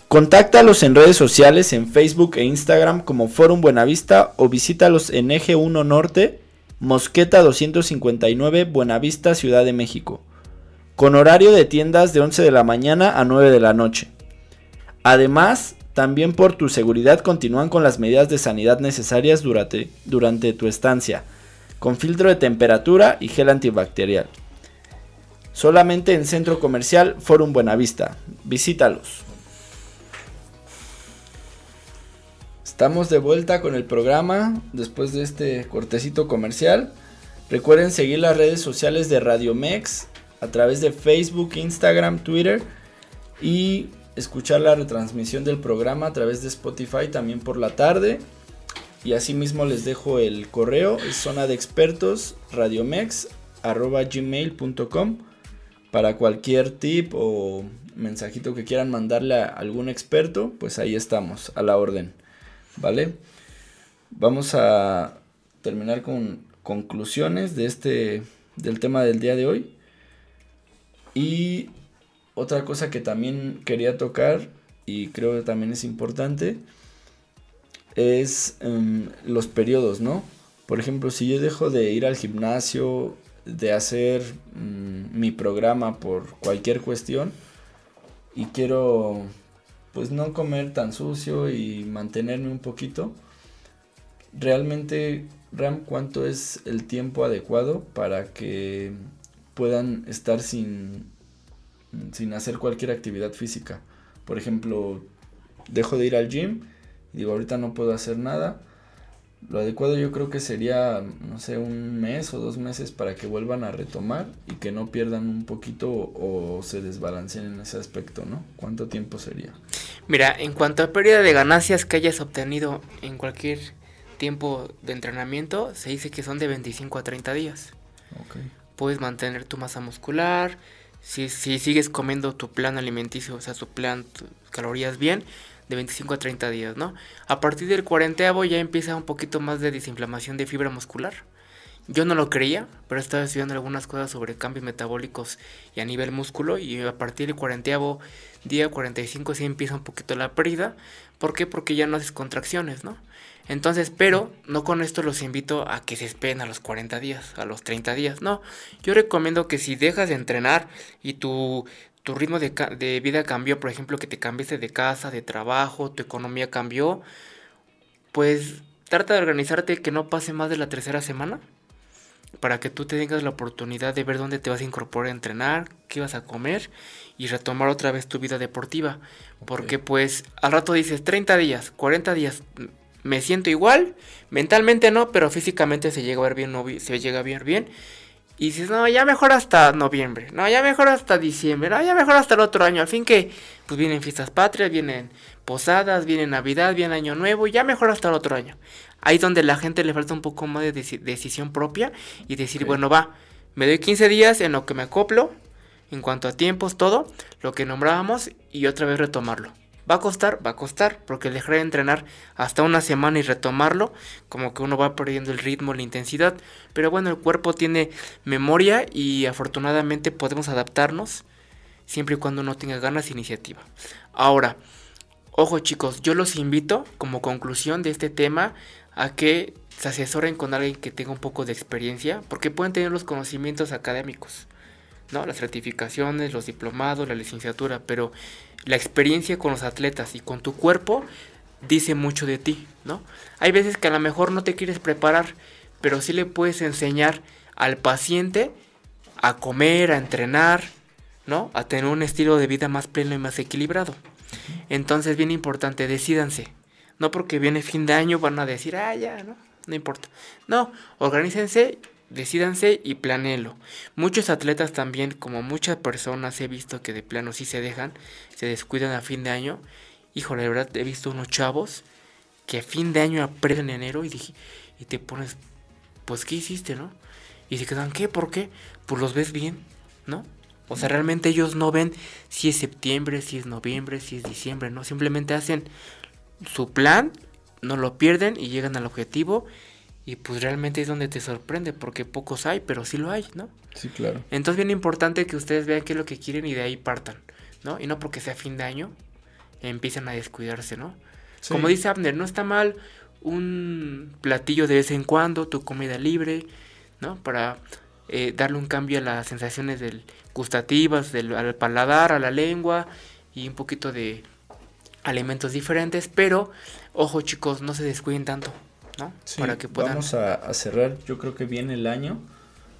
Contáctalos en redes sociales en Facebook e Instagram como Forum Buenavista o visítalos en Eje 1 Norte, Mosqueta 259, Buenavista, Ciudad de México con horario de tiendas de 11 de la mañana a 9 de la noche. Además, también por tu seguridad continúan con las medidas de sanidad necesarias durante, tu estancia, con filtro de temperatura y gel antibacterial. Solamente en Centro Comercial Forum Buenavista. Visítalos. Estamos de vuelta con el programa después de este cortecito comercial. Recuerden seguir las redes sociales de Radio Mex a través de Facebook, Instagram, Twitter y escuchar la retransmisión del programa a través de Spotify también por la tarde. Y asimismo les dejo el correo, zona de expertos, radiomex, gmail.com para cualquier tip o mensajito que quieran mandarle a algún experto, pues ahí estamos, a la orden. ¿Vale? Vamos a terminar con conclusiones de este del tema del día de hoy. Y otra cosa que también quería tocar y creo que también es importante es em, los periodos, ¿no? Por ejemplo, si yo dejo de ir al gimnasio, de hacer mm, mi programa por cualquier cuestión y quiero pues no comer tan sucio y mantenerme un poquito, realmente Ram, ¿cuánto es el tiempo adecuado para que puedan estar sin, sin hacer cualquier actividad física. Por ejemplo, dejo de ir al gym digo, ahorita no puedo hacer nada. Lo adecuado yo creo que sería, no sé, un mes o dos meses para que vuelvan a retomar y que no pierdan un poquito o, se desbalanceen en ese aspecto, ¿no? ¿Cuánto tiempo sería? Mira, en cuanto a pérdida de ganancias que hayas obtenido en cualquier tiempo de entrenamiento, se dice que son de 25 a 30 días. Okay puedes mantener tu masa muscular, si, si sigues comiendo tu plan alimenticio, o sea, tu plan, calorías bien, de 25 a 30 días, ¿no? A partir del cuarenteavo ya empieza un poquito más de desinflamación de fibra muscular. Yo no lo creía, pero estaba estudiando algunas cosas sobre cambios metabólicos y a nivel músculo y a partir del cuarenteavo día 45 sí empieza un poquito la pérdida. ¿Por qué? Porque ya no haces contracciones, ¿no? Entonces, pero no con esto los invito a que se esperen a los 40 días, a los 30 días. No, yo recomiendo que si dejas de entrenar y tu, tu ritmo de, de vida cambió, por ejemplo, que te cambiaste de casa, de trabajo, tu economía cambió, pues trata de organizarte que no pase más de la tercera semana para que tú tengas la oportunidad de ver dónde te vas a incorporar a entrenar, qué vas a comer y retomar otra vez tu vida deportiva. Porque pues al rato dices 30 días, 40 días, me siento igual, mentalmente no, pero físicamente se llega a ver bien, se llega a ver bien. Y dices, no, ya mejor hasta noviembre, no, ya mejor hasta diciembre, no, ya mejor hasta el otro año. Al fin que, pues vienen fiestas patrias, vienen posadas, viene Navidad, viene Año Nuevo, ya mejor hasta el otro año. Ahí es donde la gente le falta un poco más de decisión propia y decir, bueno, va, me doy 15 días en lo que me acoplo, en cuanto a tiempos, todo, lo que nombrábamos, y otra vez retomarlo. Va a costar, va a costar, porque dejar de entrenar hasta una semana y retomarlo, como que uno va perdiendo el ritmo, la intensidad. Pero bueno, el cuerpo tiene memoria y afortunadamente podemos adaptarnos siempre y cuando no tenga ganas e iniciativa. Ahora, ojo chicos, yo los invito como conclusión de este tema a que se asesoren con alguien que tenga un poco de experiencia, porque pueden tener los conocimientos académicos, ¿no? Las certificaciones, los diplomados, la licenciatura, pero la experiencia con los atletas y con tu cuerpo dice mucho de ti, ¿no? Hay veces que a lo mejor no te quieres preparar, pero sí le puedes enseñar al paciente a comer, a entrenar, ¿no? A tener un estilo de vida más pleno y más equilibrado. Entonces, bien importante, decidanse. No porque viene fin de año van a decir, ah, ya, ¿no? No importa. No, organícense, decidanse y planeenlo. Muchos atletas también, como muchas personas he visto que de plano sí se dejan, se descuidan a fin de año. Híjole, de verdad he visto unos chavos que a fin de año aprenden enero y, dije, y te pones, pues, ¿qué hiciste, no? Y se quedan, ¿qué? ¿Por qué? Pues los ves bien, ¿no? O sea, realmente ellos no ven si es septiembre, si es noviembre, si es diciembre, ¿no? Simplemente hacen su plan, no lo pierden y llegan al objetivo. Y pues realmente es donde te sorprende, porque pocos hay, pero sí lo hay, ¿no? Sí, claro. Entonces bien importante que ustedes vean qué es lo que quieren y de ahí partan, ¿no? Y no porque sea fin de año, empiezan a descuidarse, ¿no? Como dice Abner, no está mal un platillo de vez en cuando, tu comida libre, ¿no? Para eh, darle un cambio a las sensaciones del, gustativas, del, al paladar, a la lengua y un poquito de alimentos diferentes, pero ojo chicos, no se descuiden tanto, ¿no? Para que puedan... Vamos a, cerrar, yo creo que viene el año,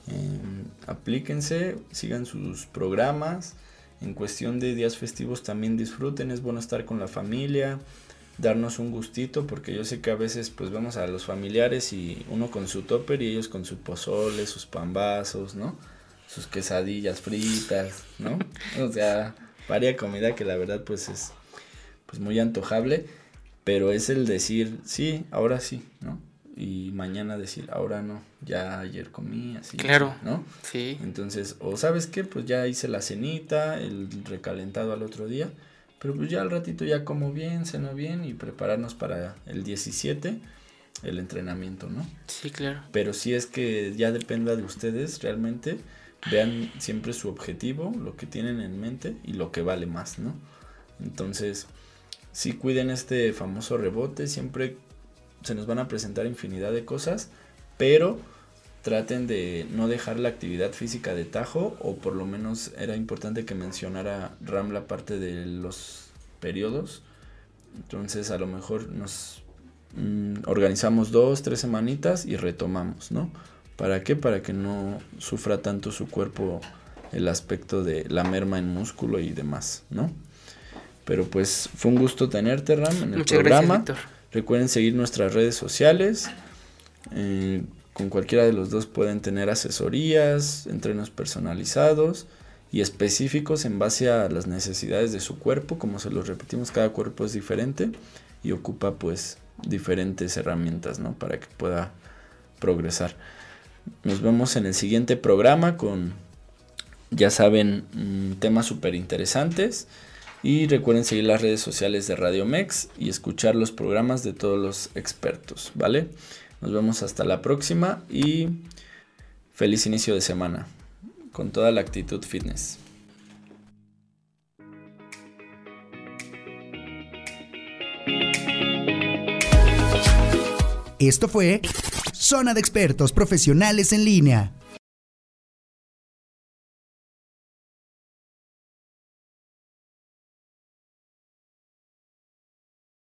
em, aplíquense, sigan sus programas, en cuestión de días festivos también disfruten, es bueno estar con la familia, darnos un gustito, porque yo sé que a veces pues vemos a los familiares y uno con su topper y ellos con su pozole, sus pambazos, ¿no? Sus quesadillas fritas, ¿no? O sea, varia comida que la verdad pues es pues muy antojable, pero es el decir, sí, ahora sí, ¿no? Y mañana decir, ahora no, ya ayer comí, así. Claro. ¿No? Sí. Entonces, o sabes qué, pues ya hice la cenita, el recalentado al otro día pero pues ya al ratito ya como bien, ceno bien y prepararnos para el 17, el entrenamiento, ¿no? Sí, claro. Pero si es que ya dependa de ustedes realmente, vean siempre su objetivo, lo que tienen en mente y lo que vale más, ¿no? Entonces, si cuiden este famoso rebote, siempre se nos van a presentar infinidad de cosas, pero traten de no dejar la actividad física de tajo o por lo menos era importante que mencionara Ram la parte de los periodos. Entonces a lo mejor nos mm, organizamos dos tres semanitas y retomamos no para qué para que no sufra tanto su cuerpo el aspecto de la merma en músculo y demás no pero pues fue un gusto tenerte Ram en el programa recuerden seguir nuestras redes sociales eh, con cualquiera de los dos pueden tener asesorías, entrenos personalizados y específicos en base a las necesidades de su cuerpo. Como se los repetimos, cada cuerpo es diferente y ocupa pues diferentes herramientas ¿no? para que pueda progresar. Nos vemos en el siguiente programa con, ya saben, mm, temas súper interesantes. Y recuerden seguir las redes sociales de Radio Mex y escuchar los programas de todos los expertos, ¿vale? Nos vemos hasta la próxima y feliz inicio de semana con toda la actitud fitness. Esto fue Zona de Expertos Profesionales en Línea.